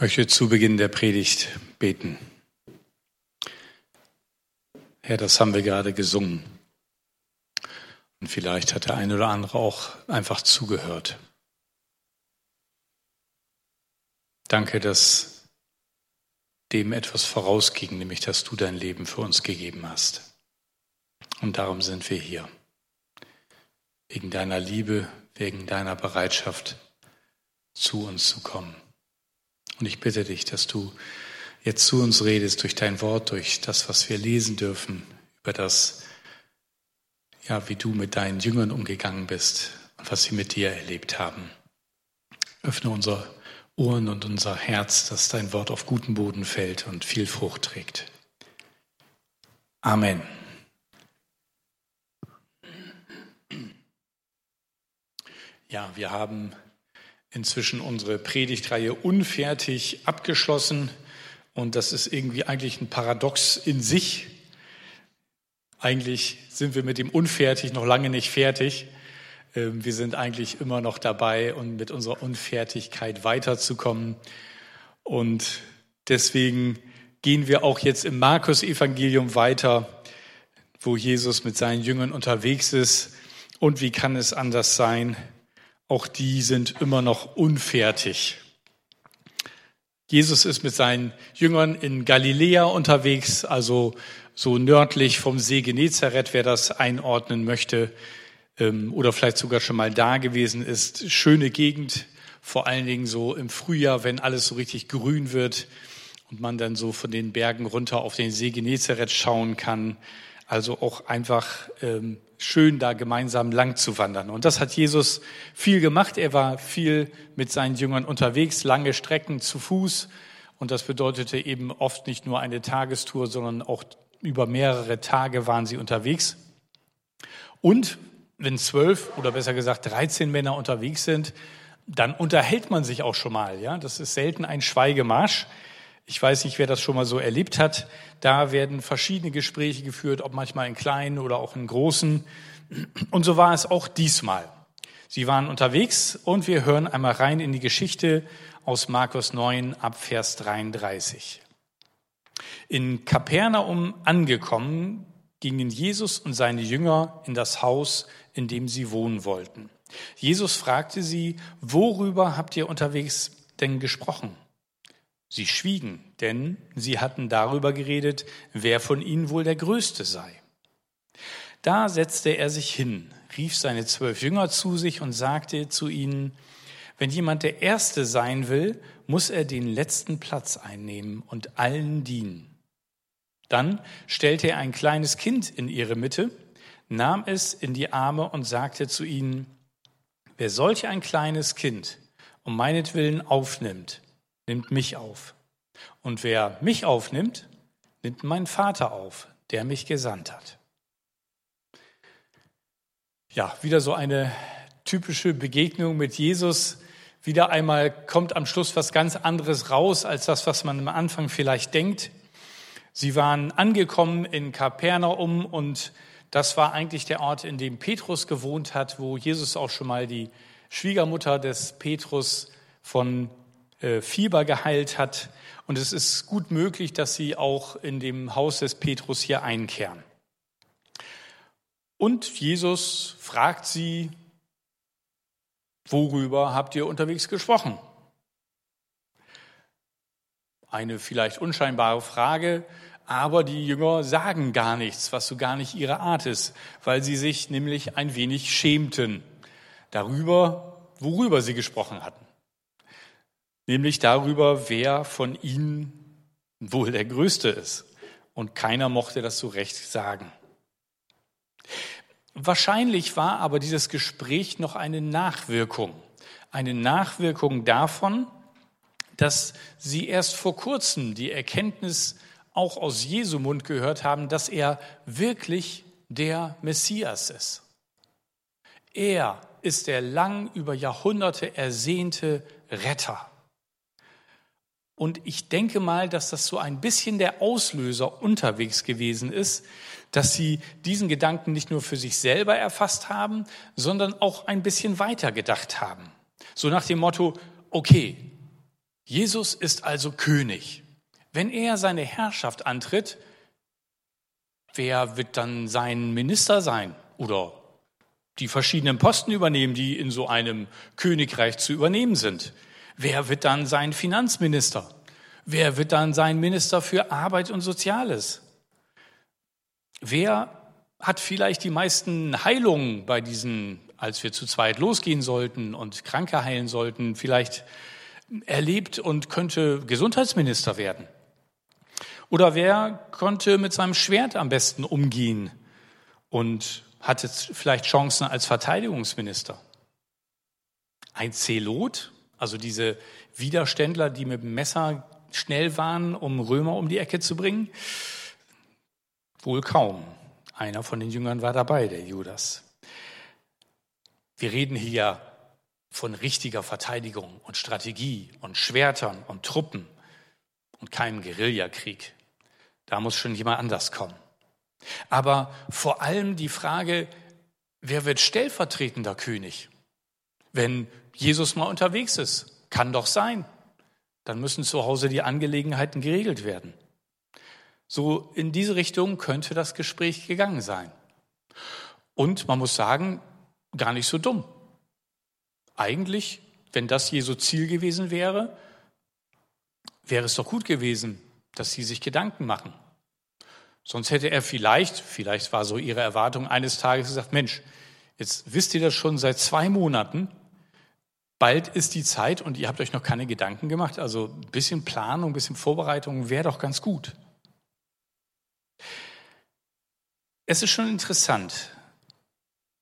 möchte zu Beginn der Predigt beten. Herr, das haben wir gerade gesungen. Und vielleicht hat der eine oder andere auch einfach zugehört. Danke, dass dem etwas vorausging, nämlich dass du dein Leben für uns gegeben hast. Und darum sind wir hier. Wegen deiner Liebe, wegen deiner Bereitschaft, zu uns zu kommen. Und ich bitte dich, dass du jetzt zu uns redest durch dein Wort, durch das, was wir lesen dürfen, über das, ja, wie du mit deinen Jüngern umgegangen bist und was sie mit dir erlebt haben. Öffne unsere Ohren und unser Herz, dass dein Wort auf guten Boden fällt und viel Frucht trägt. Amen. Ja, wir haben inzwischen unsere Predigtreihe unfertig abgeschlossen. Und das ist irgendwie eigentlich ein Paradox in sich. Eigentlich sind wir mit dem Unfertig noch lange nicht fertig. Ähm, wir sind eigentlich immer noch dabei, und mit unserer Unfertigkeit weiterzukommen. Und deswegen gehen wir auch jetzt im Markus-Evangelium weiter, wo Jesus mit seinen Jüngern unterwegs ist. Und wie kann es anders sein? Auch die sind immer noch unfertig. Jesus ist mit seinen Jüngern in Galiläa unterwegs, also so nördlich vom See Genezareth, wer das einordnen möchte ähm, oder vielleicht sogar schon mal da gewesen ist. Schöne Gegend, vor allen Dingen so im Frühjahr, wenn alles so richtig grün wird und man dann so von den Bergen runter auf den See Genezareth schauen kann. Also auch einfach ähm, schön, da gemeinsam lang zu wandern. Und das hat Jesus viel gemacht. Er war viel mit seinen Jüngern unterwegs, lange Strecken zu Fuß. Und das bedeutete eben oft nicht nur eine Tagestour, sondern auch über mehrere Tage waren sie unterwegs. Und wenn zwölf oder besser gesagt 13 Männer unterwegs sind, dann unterhält man sich auch schon mal. Ja, das ist selten ein Schweigemarsch. Ich weiß nicht, wer das schon mal so erlebt hat. Da werden verschiedene Gespräche geführt, ob manchmal in kleinen oder auch in großen. Und so war es auch diesmal. Sie waren unterwegs und wir hören einmal rein in die Geschichte aus Markus 9 ab Vers 33. In Kapernaum angekommen, gingen Jesus und seine Jünger in das Haus, in dem sie wohnen wollten. Jesus fragte sie, worüber habt ihr unterwegs denn gesprochen? Sie schwiegen, denn sie hatten darüber geredet, wer von ihnen wohl der Größte sei. Da setzte er sich hin, rief seine zwölf Jünger zu sich und sagte zu ihnen, wenn jemand der Erste sein will, muss er den letzten Platz einnehmen und allen dienen. Dann stellte er ein kleines Kind in ihre Mitte, nahm es in die Arme und sagte zu ihnen, wer solch ein kleines Kind um meinetwillen aufnimmt, nimmt mich auf. Und wer mich aufnimmt, nimmt meinen Vater auf, der mich gesandt hat. Ja, wieder so eine typische Begegnung mit Jesus. Wieder einmal kommt am Schluss was ganz anderes raus als das, was man am Anfang vielleicht denkt. Sie waren angekommen in Kapernaum und das war eigentlich der Ort, in dem Petrus gewohnt hat, wo Jesus auch schon mal die Schwiegermutter des Petrus von Fieber geheilt hat. Und es ist gut möglich, dass sie auch in dem Haus des Petrus hier einkehren. Und Jesus fragt sie, worüber habt ihr unterwegs gesprochen? Eine vielleicht unscheinbare Frage, aber die Jünger sagen gar nichts, was so gar nicht ihre Art ist, weil sie sich nämlich ein wenig schämten darüber, worüber sie gesprochen hatten nämlich darüber, wer von ihnen wohl der Größte ist. Und keiner mochte das so recht sagen. Wahrscheinlich war aber dieses Gespräch noch eine Nachwirkung. Eine Nachwirkung davon, dass sie erst vor kurzem die Erkenntnis auch aus Jesu Mund gehört haben, dass er wirklich der Messias ist. Er ist der lang über Jahrhunderte ersehnte Retter. Und ich denke mal, dass das so ein bisschen der Auslöser unterwegs gewesen ist, dass sie diesen Gedanken nicht nur für sich selber erfasst haben, sondern auch ein bisschen weiter gedacht haben. So nach dem Motto, okay, Jesus ist also König. Wenn er seine Herrschaft antritt, wer wird dann sein Minister sein oder die verschiedenen Posten übernehmen, die in so einem Königreich zu übernehmen sind? Wer wird dann sein Finanzminister? Wer wird dann sein Minister für Arbeit und Soziales? Wer hat vielleicht die meisten Heilungen bei diesen, als wir zu zweit losgehen sollten und Kranke heilen sollten, vielleicht erlebt und könnte Gesundheitsminister werden? Oder wer konnte mit seinem Schwert am besten umgehen und hatte vielleicht Chancen als Verteidigungsminister? Ein Zelot, also diese Widerständler, die mit dem Messer schnell waren, um Römer um die Ecke zu bringen? Wohl kaum. Einer von den Jüngern war dabei, der Judas. Wir reden hier von richtiger Verteidigung und Strategie und Schwertern und Truppen und keinem Guerillakrieg. Da muss schon jemand anders kommen. Aber vor allem die Frage, wer wird stellvertretender König? Wenn Jesus mal unterwegs ist, kann doch sein. Dann müssen zu Hause die Angelegenheiten geregelt werden. So in diese Richtung könnte das Gespräch gegangen sein. Und man muss sagen, gar nicht so dumm. Eigentlich, wenn das Jesu Ziel gewesen wäre, wäre es doch gut gewesen, dass sie sich Gedanken machen. Sonst hätte er vielleicht, vielleicht war so ihre Erwartung eines Tages gesagt, Mensch, jetzt wisst ihr das schon seit zwei Monaten, bald ist die Zeit und ihr habt euch noch keine Gedanken gemacht. Also ein bisschen Planung, ein bisschen Vorbereitung wäre doch ganz gut. Es ist schon interessant,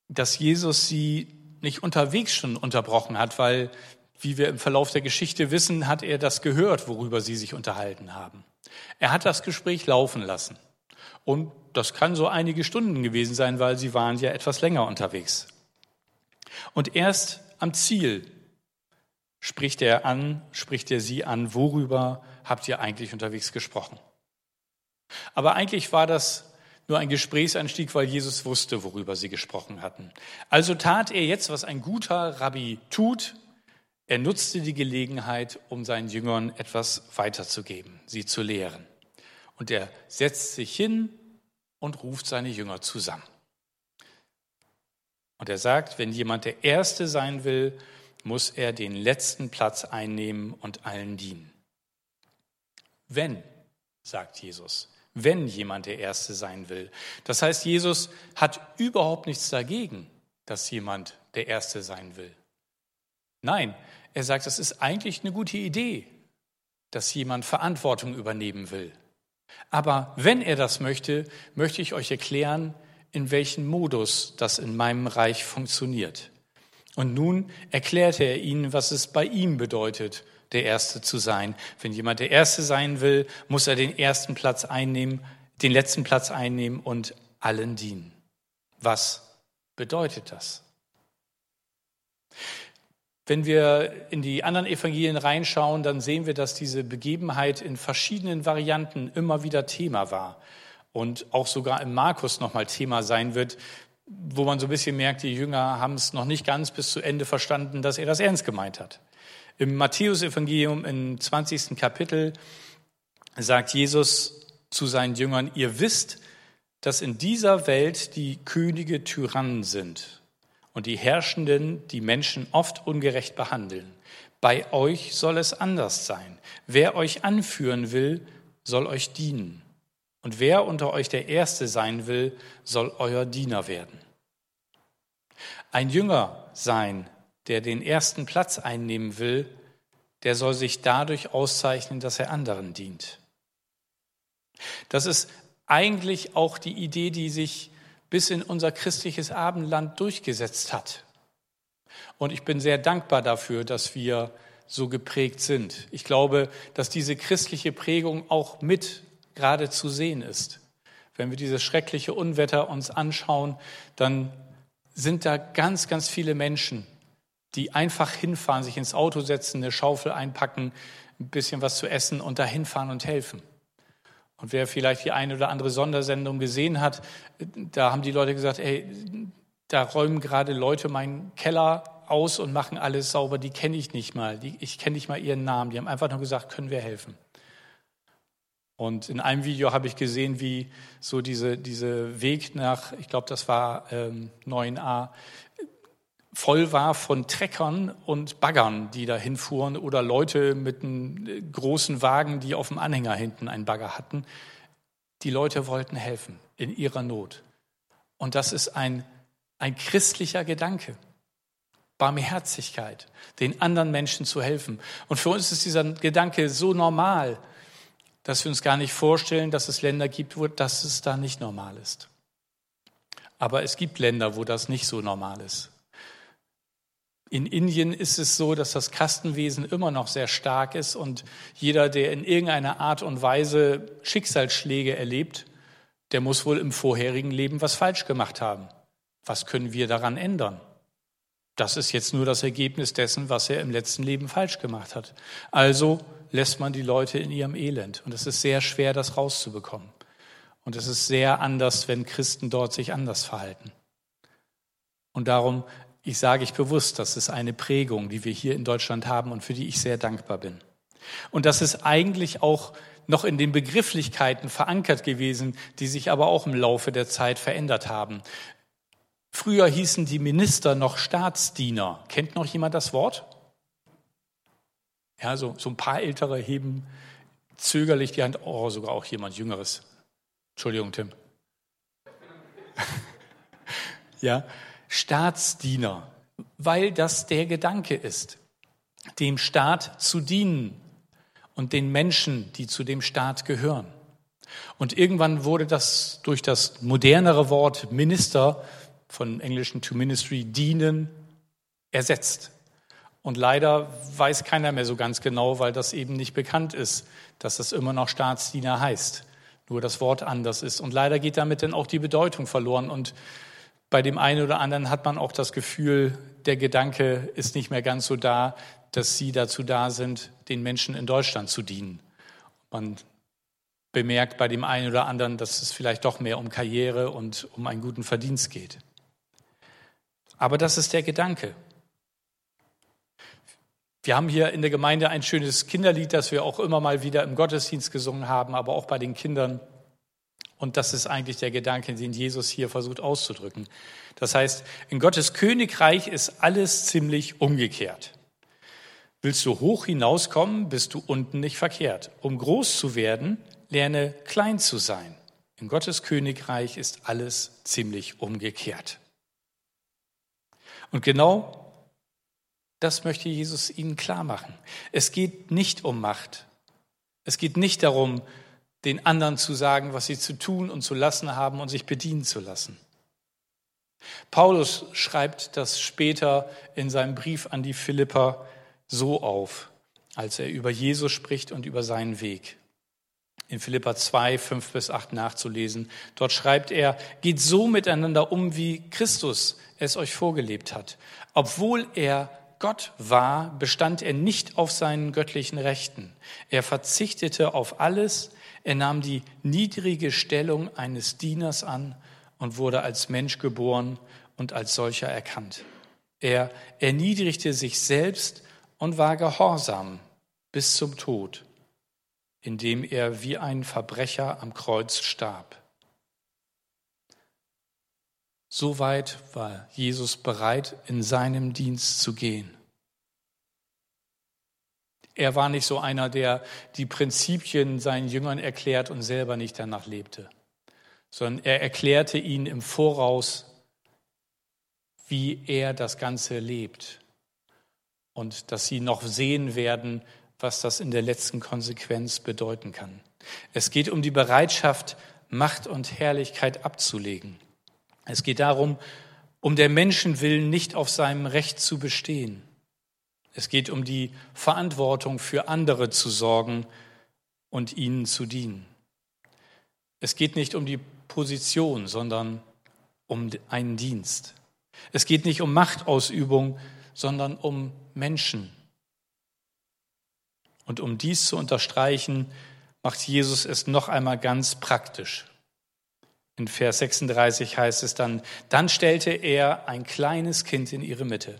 dass Jesus sie nicht unterwegs schon unterbrochen hat, weil, wie wir im Verlauf der Geschichte wissen, hat er das gehört, worüber sie sich unterhalten haben. Er hat das Gespräch laufen lassen. Und das kann so einige Stunden gewesen sein, weil sie waren ja etwas länger unterwegs. Und erst am Ziel spricht er an, spricht er sie an, worüber habt ihr eigentlich unterwegs gesprochen? Aber eigentlich war das nur ein Gesprächsanstieg, weil Jesus wusste, worüber sie gesprochen hatten. Also tat er jetzt, was ein guter Rabbi tut. Er nutzte die Gelegenheit, um seinen Jüngern etwas weiterzugeben, sie zu lehren. Und er setzt sich hin und ruft seine Jünger zusammen. Und er sagt, wenn jemand der Erste sein will, muss er den letzten Platz einnehmen und allen dienen. Wenn, sagt Jesus, wenn jemand der Erste sein will. Das heißt, Jesus hat überhaupt nichts dagegen, dass jemand der Erste sein will. Nein, er sagt, es ist eigentlich eine gute Idee, dass jemand Verantwortung übernehmen will. Aber wenn er das möchte, möchte ich euch erklären, in welchem Modus das in meinem Reich funktioniert. Und nun erklärte er ihnen, was es bei ihm bedeutet, der Erste zu sein. Wenn jemand der Erste sein will, muss er den ersten Platz einnehmen, den letzten Platz einnehmen und allen dienen. Was bedeutet das? Wenn wir in die anderen Evangelien reinschauen, dann sehen wir, dass diese Begebenheit in verschiedenen Varianten immer wieder Thema war und auch sogar im Markus nochmal Thema sein wird, wo man so ein bisschen merkt, die Jünger haben es noch nicht ganz bis zu Ende verstanden, dass er das ernst gemeint hat. Im Matthäusevangelium im 20. Kapitel sagt Jesus zu seinen Jüngern, ihr wisst, dass in dieser Welt die Könige Tyrannen sind und die Herrschenden die Menschen oft ungerecht behandeln. Bei euch soll es anders sein. Wer euch anführen will, soll euch dienen. Und wer unter euch der Erste sein will, soll euer Diener werden. Ein Jünger sein der den ersten Platz einnehmen will, der soll sich dadurch auszeichnen, dass er anderen dient. Das ist eigentlich auch die Idee, die sich bis in unser christliches Abendland durchgesetzt hat. Und ich bin sehr dankbar dafür, dass wir so geprägt sind. Ich glaube, dass diese christliche Prägung auch mit gerade zu sehen ist. Wenn wir dieses schreckliche Unwetter uns anschauen, dann sind da ganz, ganz viele Menschen, die einfach hinfahren, sich ins Auto setzen, eine Schaufel einpacken, ein bisschen was zu essen und da hinfahren und helfen. Und wer vielleicht die eine oder andere Sondersendung gesehen hat, da haben die Leute gesagt, ey, da räumen gerade Leute meinen Keller aus und machen alles sauber, die kenne ich nicht mal. Die, ich kenne nicht mal ihren Namen. Die haben einfach nur gesagt, können wir helfen. Und in einem Video habe ich gesehen, wie so diese, diese Weg nach, ich glaube, das war ähm, 9a, voll war von Treckern und Baggern, die da hinfuhren oder Leute mit einem großen Wagen, die auf dem Anhänger hinten einen Bagger hatten. Die Leute wollten helfen in ihrer Not. Und das ist ein, ein christlicher Gedanke. Barmherzigkeit, den anderen Menschen zu helfen. Und für uns ist dieser Gedanke so normal, dass wir uns gar nicht vorstellen, dass es Länder gibt, wo das da nicht normal ist. Aber es gibt Länder, wo das nicht so normal ist. In Indien ist es so, dass das Kastenwesen immer noch sehr stark ist und jeder, der in irgendeiner Art und Weise Schicksalsschläge erlebt, der muss wohl im vorherigen Leben was falsch gemacht haben. Was können wir daran ändern? Das ist jetzt nur das Ergebnis dessen, was er im letzten Leben falsch gemacht hat. Also lässt man die Leute in ihrem Elend. Und es ist sehr schwer, das rauszubekommen. Und es ist sehr anders, wenn Christen dort sich anders verhalten. Und darum, ich sage ich bewusst, das ist eine Prägung, die wir hier in Deutschland haben und für die ich sehr dankbar bin. Und das ist eigentlich auch noch in den Begrifflichkeiten verankert gewesen, die sich aber auch im Laufe der Zeit verändert haben. Früher hießen die Minister noch Staatsdiener. Kennt noch jemand das Wort? Ja, so, so ein paar Ältere heben zögerlich die Hand. Oh, sogar auch jemand Jüngeres. Entschuldigung, Tim. ja, Staatsdiener, weil das der Gedanke ist, dem Staat zu dienen und den Menschen, die zu dem Staat gehören. Und irgendwann wurde das durch das modernere Wort Minister von englischen to ministry, dienen, ersetzt. Und leider weiß keiner mehr so ganz genau, weil das eben nicht bekannt ist, dass das immer noch Staatsdiener heißt. Nur das Wort anders ist. Und leider geht damit dann auch die Bedeutung verloren. Und bei dem einen oder anderen hat man auch das Gefühl, der Gedanke ist nicht mehr ganz so da, dass sie dazu da sind, den Menschen in Deutschland zu dienen. Man bemerkt bei dem einen oder anderen, dass es vielleicht doch mehr um Karriere und um einen guten Verdienst geht. Aber das ist der Gedanke. Wir haben hier in der Gemeinde ein schönes Kinderlied, das wir auch immer mal wieder im Gottesdienst gesungen haben, aber auch bei den Kindern. Und das ist eigentlich der Gedanke, den Jesus hier versucht auszudrücken. Das heißt, in Gottes Königreich ist alles ziemlich umgekehrt. Willst du hoch hinauskommen, bist du unten nicht verkehrt. Um groß zu werden, lerne klein zu sein. In Gottes Königreich ist alles ziemlich umgekehrt. Und genau das möchte Jesus ihnen klar machen. Es geht nicht um Macht. Es geht nicht darum, den anderen zu sagen, was sie zu tun und zu lassen haben und sich bedienen zu lassen. Paulus schreibt das später in seinem Brief an die Philipper so auf, als er über Jesus spricht und über seinen Weg. In Philippa 2, 5 bis 8 nachzulesen. Dort schreibt er, geht so miteinander um, wie Christus es euch vorgelebt hat. Obwohl er Gott war, bestand er nicht auf seinen göttlichen Rechten. Er verzichtete auf alles, er nahm die niedrige Stellung eines Dieners an und wurde als Mensch geboren und als solcher erkannt. Er erniedrigte sich selbst und war gehorsam bis zum Tod, indem er wie ein Verbrecher am Kreuz starb. So weit war Jesus bereit, in seinem Dienst zu gehen. Er war nicht so einer, der die Prinzipien seinen Jüngern erklärt und selber nicht danach lebte, sondern er erklärte ihnen im Voraus, wie er das Ganze lebt und dass sie noch sehen werden, was das in der letzten Konsequenz bedeuten kann. Es geht um die Bereitschaft, Macht und Herrlichkeit abzulegen. Es geht darum, um der Menschenwillen nicht auf seinem Recht zu bestehen. Es geht um die Verantwortung für andere zu sorgen und ihnen zu dienen. Es geht nicht um die Position, sondern um einen Dienst. Es geht nicht um Machtausübung, sondern um Menschen. Und um dies zu unterstreichen, macht Jesus es noch einmal ganz praktisch. In Vers 36 heißt es dann, dann stellte er ein kleines Kind in ihre Mitte.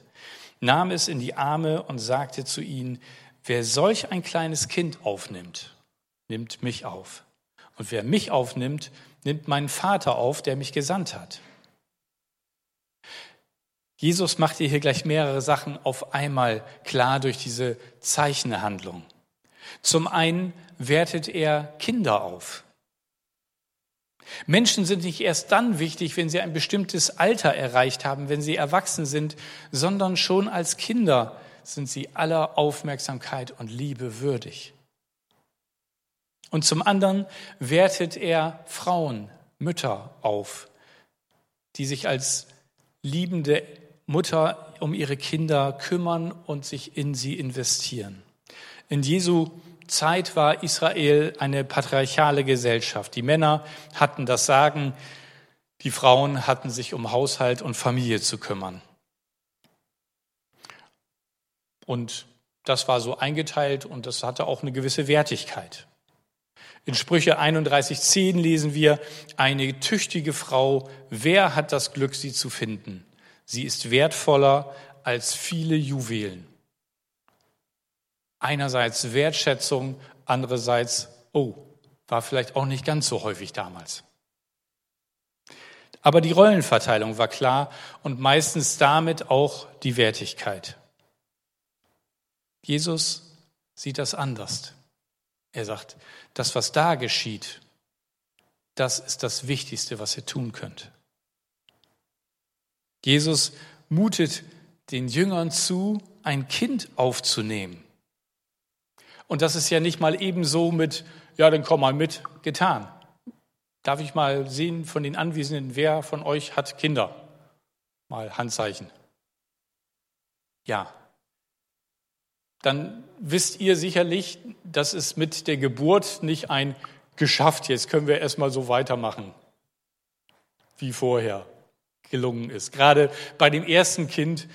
nahm es in die Arme und sagte zu ihnen, wer solch ein kleines Kind aufnimmt, nimmt mich auf. Und wer mich aufnimmt, nimmt meinen Vater auf, der mich gesandt hat. Jesus macht hier gleich mehrere Sachen auf einmal klar durch diese Zeichenhandlung. Zum einen wertet er Kinder auf. Menschen sind nicht erst dann wichtig, wenn sie ein bestimmtes Alter erreicht haben, wenn sie erwachsen sind, sondern schon als Kinder sind sie aller Aufmerksamkeit und Liebe würdig. Und zum anderen wertet er Frauen, Mütter auf, die sich als liebende Mutter um ihre Kinder kümmern und sich in sie investieren. In Jesu Zeit war Israel eine patriarchale Gesellschaft. Die Männer hatten das Sagen, die Frauen hatten sich um Haushalt und Familie zu kümmern. Und das war so eingeteilt und das hatte auch eine gewisse Wertigkeit. In Sprüche 31.10 lesen wir, eine tüchtige Frau, wer hat das Glück, sie zu finden? Sie ist wertvoller als viele Juwelen. Einerseits Wertschätzung, andererseits, oh, war vielleicht auch nicht ganz so häufig damals. Aber die Rollenverteilung war klar und meistens damit auch die Wertigkeit. Jesus sieht das anders. Er sagt, das, was da geschieht, das ist das Wichtigste, was ihr tun könnt. Jesus mutet den Jüngern zu, ein Kind aufzunehmen. Und das ist ja nicht mal ebenso mit, ja, dann komm mal mit, getan. Darf ich mal sehen von den Anwesenden, wer von euch hat Kinder? Mal Handzeichen. Ja. Dann wisst ihr sicherlich, dass es mit der Geburt nicht ein geschafft, jetzt können wir erstmal so weitermachen wie vorher gelungen ist. Gerade bei dem ersten Kind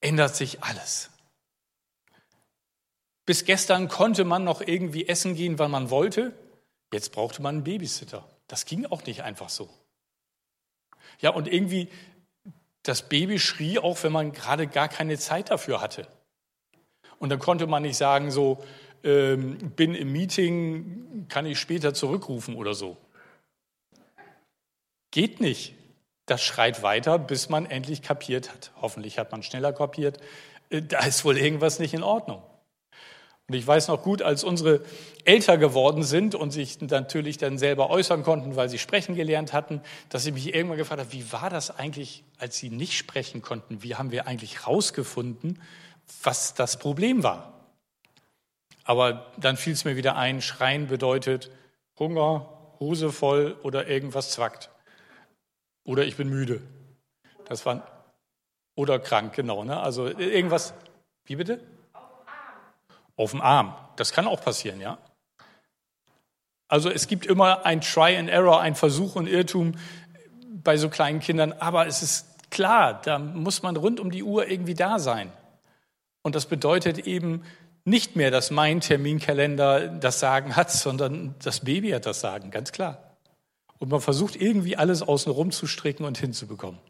ändert sich alles. Bis gestern konnte man noch irgendwie essen gehen, wann man wollte. Jetzt brauchte man einen Babysitter. Das ging auch nicht einfach so. Ja, und irgendwie, das Baby schrie auch, wenn man gerade gar keine Zeit dafür hatte. Und dann konnte man nicht sagen, so, ähm, bin im Meeting, kann ich später zurückrufen oder so. Geht nicht. Das schreit weiter, bis man endlich kapiert hat. Hoffentlich hat man schneller kapiert. Äh, da ist wohl irgendwas nicht in Ordnung. Und ich weiß noch gut, als unsere älter geworden sind und sich natürlich dann selber äußern konnten, weil sie sprechen gelernt hatten, dass ich mich irgendwann gefragt habe, wie war das eigentlich, als sie nicht sprechen konnten? Wie haben wir eigentlich rausgefunden, was das Problem war? Aber dann fiel es mir wieder ein, Schreien bedeutet Hunger, Hose voll oder irgendwas zwackt. Oder ich bin müde. Das war, oder krank, genau. Ne? Also irgendwas, wie bitte? Auf dem Arm. Das kann auch passieren, ja. Also es gibt immer ein Try and Error, ein Versuch und Irrtum bei so kleinen Kindern, aber es ist klar, da muss man rund um die Uhr irgendwie da sein. Und das bedeutet eben nicht mehr, dass mein Terminkalender das Sagen hat, sondern das Baby hat das Sagen, ganz klar. Und man versucht irgendwie alles außenrum zu stricken und hinzubekommen.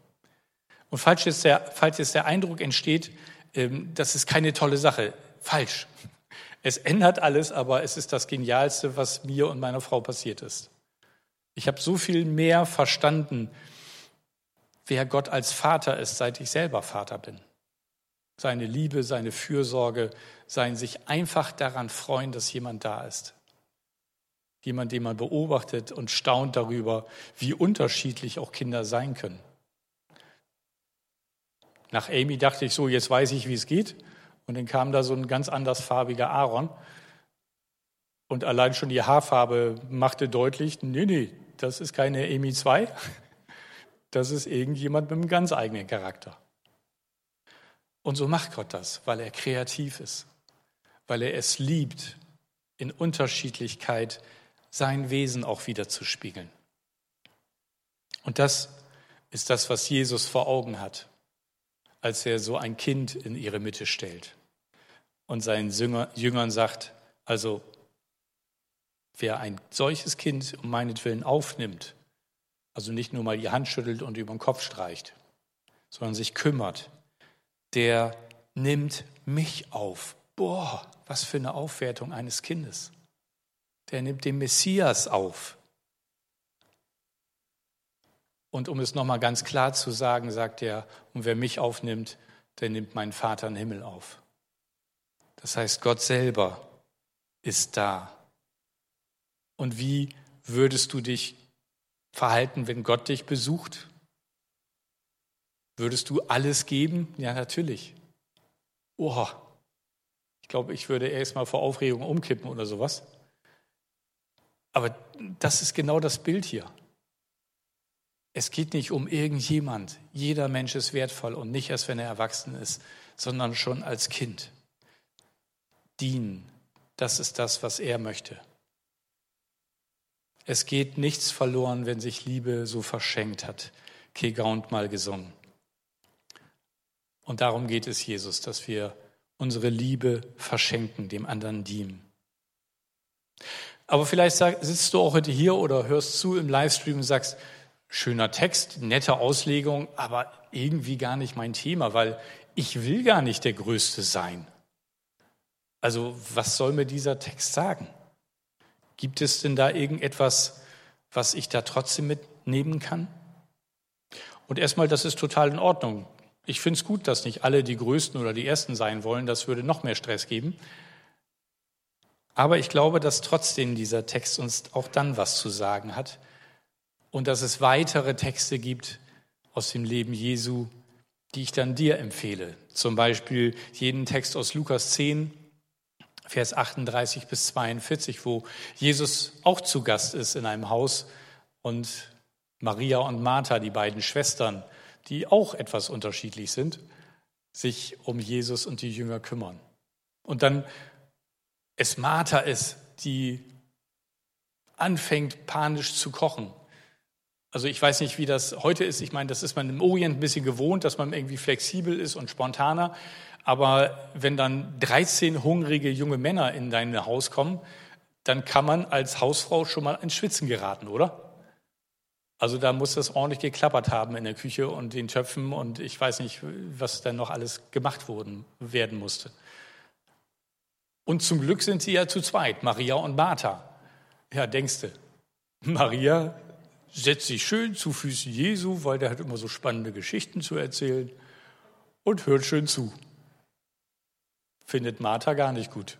Und falls jetzt der, falls jetzt der Eindruck entsteht, ähm, das ist keine tolle Sache, falsch. Es ändert alles, aber es ist das Genialste, was mir und meiner Frau passiert ist. Ich habe so viel mehr verstanden, wer Gott als Vater ist, seit ich selber Vater bin. Seine Liebe, seine Fürsorge, sein sich einfach daran freuen, dass jemand da ist. Jemand, den man beobachtet und staunt darüber, wie unterschiedlich auch Kinder sein können. Nach Amy dachte ich so, jetzt weiß ich, wie es geht. Und dann kam da so ein ganz andersfarbiger Aaron. Und allein schon die Haarfarbe machte deutlich, nee, nee, das ist keine Emi 2, das ist irgendjemand mit einem ganz eigenen Charakter. Und so macht Gott das, weil er kreativ ist, weil er es liebt, in Unterschiedlichkeit sein Wesen auch wieder zu spiegeln. Und das ist das, was Jesus vor Augen hat als er so ein Kind in ihre Mitte stellt und seinen Jüngern sagt, also wer ein solches Kind um meinetwillen aufnimmt, also nicht nur mal die Hand schüttelt und über den Kopf streicht, sondern sich kümmert, der nimmt mich auf. Boah, was für eine Aufwertung eines Kindes. Der nimmt den Messias auf. Und um es nochmal ganz klar zu sagen, sagt er, und wer mich aufnimmt, der nimmt meinen Vater im Himmel auf. Das heißt, Gott selber ist da. Und wie würdest du dich verhalten, wenn Gott dich besucht? Würdest du alles geben? Ja, natürlich. Oha. Ich glaube, ich würde erst mal vor Aufregung umkippen oder sowas. Aber das ist genau das Bild hier. Es geht nicht um irgendjemand. Jeder Mensch ist wertvoll und nicht erst, wenn er erwachsen ist, sondern schon als Kind. Dienen, das ist das, was er möchte. Es geht nichts verloren, wenn sich Liebe so verschenkt hat. Kegaunt mal gesungen. Und darum geht es Jesus, dass wir unsere Liebe verschenken, dem anderen dienen. Aber vielleicht sitzt du auch heute hier oder hörst zu im Livestream und sagst, schöner Text, nette Auslegung, aber irgendwie gar nicht mein Thema, weil ich will gar nicht der Größte sein. Also was soll mir dieser Text sagen? Gibt es denn da irgendetwas, was ich da trotzdem mitnehmen kann? Und erstmal, das ist total in Ordnung. Ich finde es gut, dass nicht alle die Größten oder die Ersten sein wollen. Das würde noch mehr Stress geben. Aber ich glaube, dass trotzdem dieser Text uns auch dann was zu sagen hat und dass es weitere Texte gibt aus dem Leben Jesu, die ich dann dir empfehle. Zum Beispiel jeden Text aus Lukas 10, Vers 38 bis 42, wo Jesus auch zu Gast ist in einem Haus und Maria und Martha, die beiden Schwestern, die auch etwas unterschiedlich sind, sich um Jesus und die Jünger kümmern. Und dann es Martha ist, die anfängt panisch zu kochen. Also ich weiß nicht, wie das heute ist. Ich meine, das ist man im Orient ein bisschen gewohnt, dass man irgendwie flexibel ist und spontaner. Aber wenn dann 13 hungrige junge Männer in dein Haus kommen, dann kann man als Hausfrau schon mal ins Schwitzen geraten, oder? Also da muss das ordentlich geklappert haben in der Küche und den Töpfen und ich weiß nicht, was dann noch alles gemacht worden, werden musste. Und zum Glück sind sie ja zu zweit, Maria und Martha. Ja, denkste, Maria setzt sich schön zu Füßen Jesu, weil der hat immer so spannende Geschichten zu erzählen und hört schön zu. Findet Martha gar nicht gut.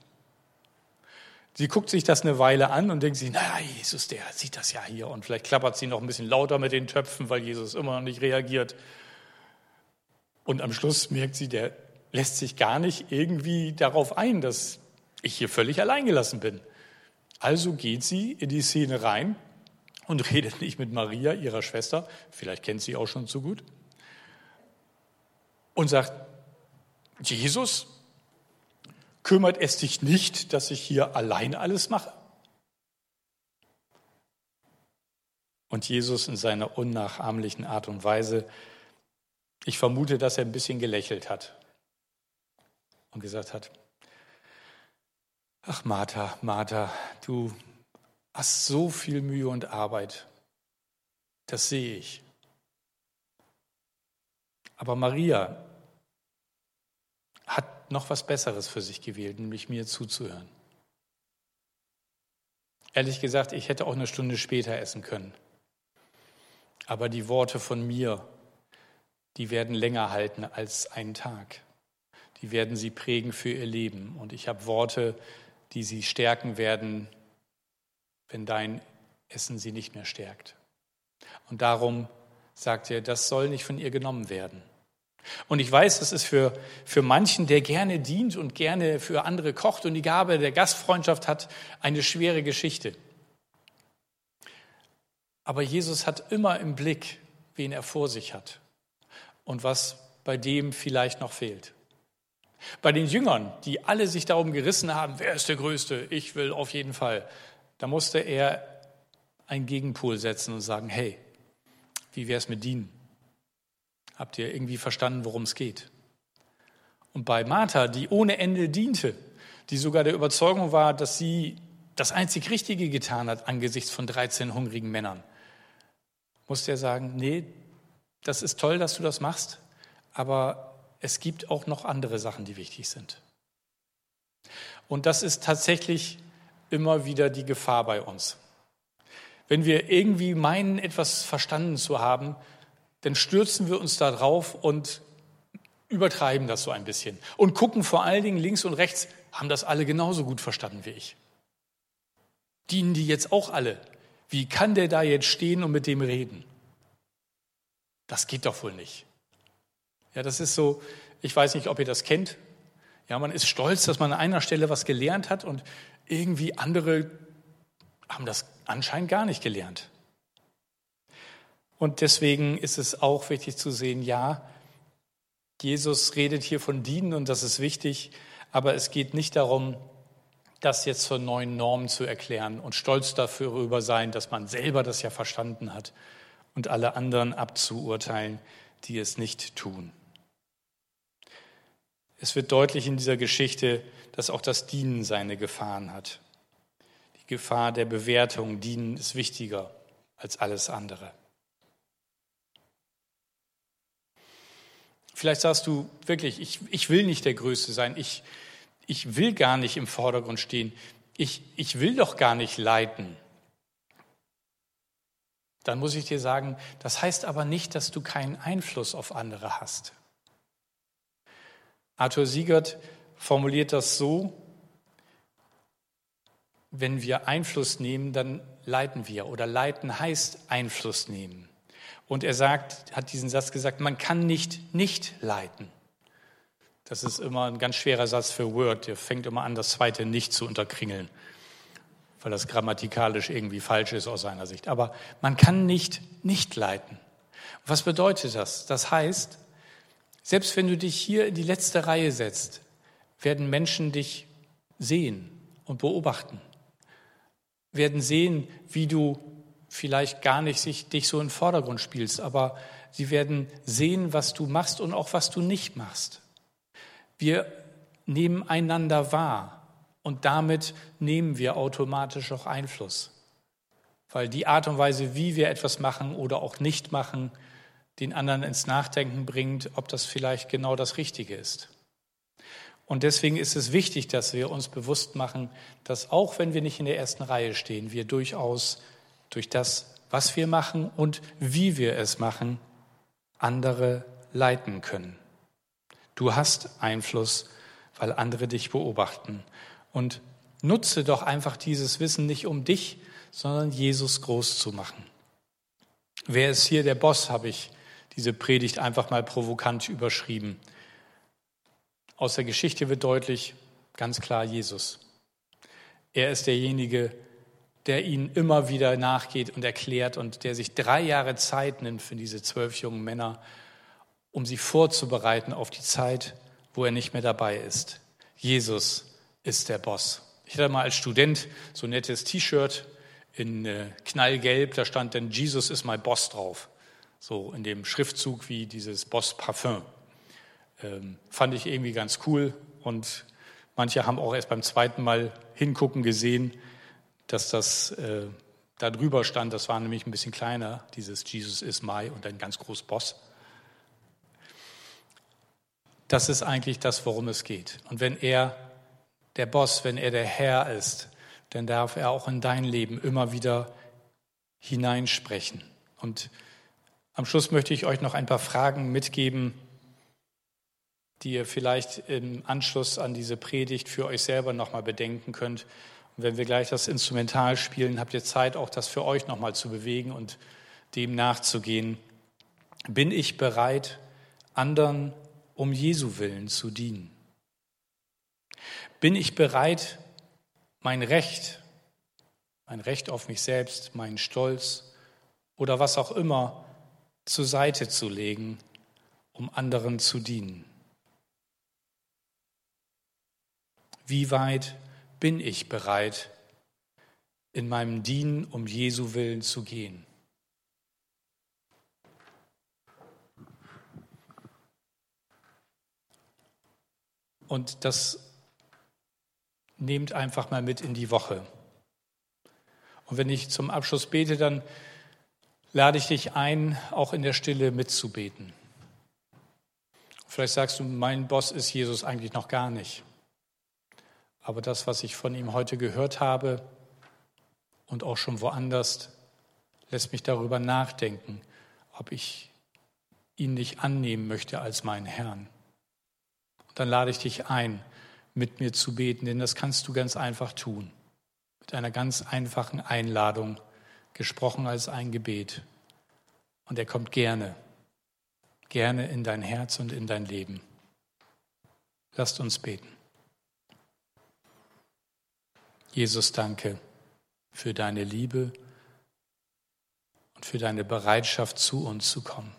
Sie guckt sich das eine Weile an und denkt sich, na, Jesus, der sieht das ja hier. Und vielleicht klappert sie noch ein bisschen lauter mit den Töpfen, weil Jesus immer noch nicht reagiert. Und am Schluss merkt sie, der lässt sich gar nicht irgendwie darauf ein, dass ich hier völlig alleingelassen bin. Also geht sie in die Szene rein und redet nicht mit Maria, ihrer Schwester, vielleicht kennt sie auch schon zu gut, und sagt, Jesus, kümmert es dich nicht, dass ich hier allein alles mache? Und Jesus in seiner unnachahmlichen Art und Weise, ich vermute, dass er ein bisschen gelächelt hat und gesagt hat, ach Martha, Martha, du hast so viel Mühe und Arbeit, das sehe ich. Aber Maria, hat noch was Besseres für sich gewählt, nämlich mir zuzuhören. Ehrlich gesagt, ich hätte auch eine Stunde später essen können. Aber die Worte von mir, die werden länger halten als einen Tag. Die werden sie prägen für ihr Leben. Und ich habe Worte, die sie stärken werden, wenn dein Essen sie nicht mehr stärkt. Und darum sagt er, das soll nicht von ihr genommen werden. Und ich weiß, das ist für, für manchen, der gerne dient und gerne für andere kocht und die Gabe der Gastfreundschaft hat, eine schwere Geschichte. Aber Jesus hat immer im Blick, wen er vor sich hat und was bei dem vielleicht noch fehlt. Bei den Jüngern, die alle sich darum gerissen haben, wer ist der Größte, ich will auf jeden Fall, da musste er einen Gegenpol setzen und sagen, hey, wie wäre es mit Dienen? Habt ihr irgendwie verstanden, worum es geht? Und bei Martha, die ohne Ende diente, die sogar der Überzeugung war, dass sie das einzig Richtige getan hat angesichts von 13 hungrigen Männern, musste er sagen, nee, das ist toll, dass du das machst, aber es gibt auch noch andere Sachen, die wichtig sind. Und das ist tatsächlich immer wieder die Gefahr bei uns. Wenn wir irgendwie meinen, etwas verstanden zu haben, dann stürzen wir uns da drauf und übertreiben das so ein bisschen und gucken vor allen Dingen links und rechts, haben das alle genauso gut verstanden wie ich. Dienen die jetzt auch alle? Wie kann der da jetzt stehen und mit dem reden? Das geht doch wohl nicht. Ja, das ist so, ich weiß nicht, ob ihr das kennt. Ja, man ist stolz, dass man an einer Stelle was gelernt hat und irgendwie andere haben das anscheinend gar nicht gelernt. Und deswegen ist es auch wichtig zu sehen, ja, Jesus redet hier von Dienen und das ist wichtig, aber es geht nicht darum, das jetzt zur neuen Norm zu erklären und stolz dafür sein, dass man selber das ja verstanden hat und alle anderen abzuurteilen, die es nicht tun. Es wird deutlich in dieser Geschichte, dass auch das Dienen seine Gefahren hat. Die Gefahr der Bewertung, Dienen ist wichtiger als alles andere. Vielleicht sagst du wirklich, ich, ich will nicht der Größte sein, ich, ich will gar nicht im Vordergrund stehen, ich, ich will doch gar nicht leiten. Dann muss ich dir sagen, das heißt aber nicht, dass du keinen Einfluss auf andere hast. Arthur Siegert formuliert das so, wenn wir Einfluss nehmen, dann leiten wir. Oder leiten heißt Einfluss nehmen. Und er sagt, hat diesen Satz gesagt, man kann nicht nicht leiten. Das ist immer ein ganz schwerer Satz für Word. Der fängt immer an, das zweite nicht zu unterkringeln, weil das grammatikalisch irgendwie falsch ist aus seiner Sicht. Aber man kann nicht nicht leiten. Was bedeutet das? Das heißt, selbst wenn du dich hier in die letzte Reihe setzt, werden Menschen dich sehen und beobachten, werden sehen, wie du vielleicht gar nicht sich, dich so in den Vordergrund spielst, aber sie werden sehen, was du machst und auch was du nicht machst. Wir nehmen einander wahr und damit nehmen wir automatisch auch Einfluss, weil die Art und Weise, wie wir etwas machen oder auch nicht machen, den anderen ins Nachdenken bringt, ob das vielleicht genau das Richtige ist. Und deswegen ist es wichtig, dass wir uns bewusst machen, dass auch wenn wir nicht in der ersten Reihe stehen, wir durchaus durch das, was wir machen und wie wir es machen, andere leiten können. Du hast Einfluss, weil andere dich beobachten. Und nutze doch einfach dieses Wissen nicht um dich, sondern Jesus groß zu machen. Wer ist hier der Boss, habe ich diese Predigt einfach mal provokant überschrieben. Aus der Geschichte wird deutlich, ganz klar Jesus. Er ist derjenige, der ihnen immer wieder nachgeht und erklärt und der sich drei Jahre Zeit nimmt für diese zwölf jungen Männer, um sie vorzubereiten auf die Zeit, wo er nicht mehr dabei ist. Jesus ist der Boss. Ich hatte mal als Student so ein nettes T-Shirt in äh, Knallgelb, da stand dann Jesus ist my Boss drauf. So in dem Schriftzug wie dieses Boss Parfum. Ähm, fand ich irgendwie ganz cool und manche haben auch erst beim zweiten Mal hingucken gesehen, dass das äh, da drüber stand, das war nämlich ein bisschen kleiner, dieses Jesus is my und ein ganz groß Boss. Das ist eigentlich das, worum es geht. Und wenn er der Boss, wenn er der Herr ist, dann darf er auch in dein Leben immer wieder hineinsprechen. Und am Schluss möchte ich euch noch ein paar Fragen mitgeben, die ihr vielleicht im Anschluss an diese Predigt für euch selber nochmal bedenken könnt und wenn wir gleich das Instrumental spielen, habt ihr Zeit, auch das für euch nochmal zu bewegen und dem nachzugehen. Bin ich bereit, anderen um Jesu willen zu dienen? Bin ich bereit, mein Recht, mein Recht auf mich selbst, meinen Stolz oder was auch immer zur Seite zu legen, um anderen zu dienen? Wie weit bin ich bereit, in meinem Dienen um Jesu willen zu gehen. Und das nehmt einfach mal mit in die Woche. Und wenn ich zum Abschluss bete, dann lade ich dich ein, auch in der Stille mitzubeten. Vielleicht sagst du, mein Boss ist Jesus eigentlich noch gar nicht. Aber das, was ich von ihm heute gehört habe und auch schon woanders, lässt mich darüber nachdenken, ob ich ihn nicht annehmen möchte als meinen Herrn. Und dann lade ich dich ein, mit mir zu beten, denn das kannst du ganz einfach tun. Mit einer ganz einfachen Einladung, gesprochen als ein Gebet. Und er kommt gerne, gerne in dein Herz und in dein Leben. Lasst uns beten. Jesus, danke für deine Liebe und für deine Bereitschaft, zu uns zu kommen.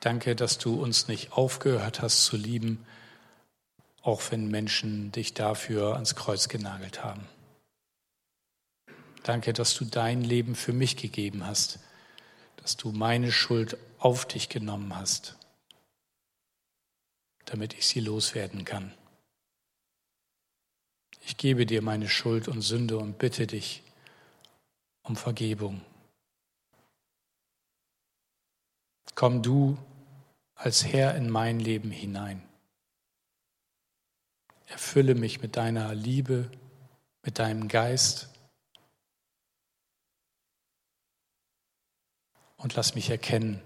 Danke, dass du uns nicht aufgehört hast zu lieben, auch wenn Menschen dich dafür ans Kreuz genagelt haben. Danke, dass du dein Leben für mich gegeben hast, dass du meine Schuld auf dich genommen hast, damit ich sie loswerden kann. Ich gebe dir meine Schuld und Sünde und bitte dich um Vergebung. Komm du als Herr in mein Leben hinein. Erfülle mich mit deiner Liebe, mit deinem Geist und lass mich erkennen,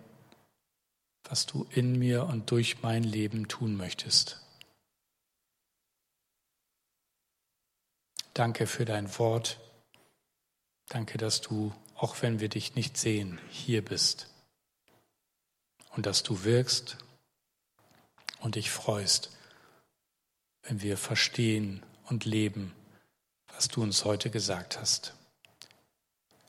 was du in mir und durch mein Leben tun möchtest. Danke für dein Wort. Danke, dass du, auch wenn wir dich nicht sehen, hier bist und dass du wirkst und dich freust, wenn wir verstehen und leben, was du uns heute gesagt hast.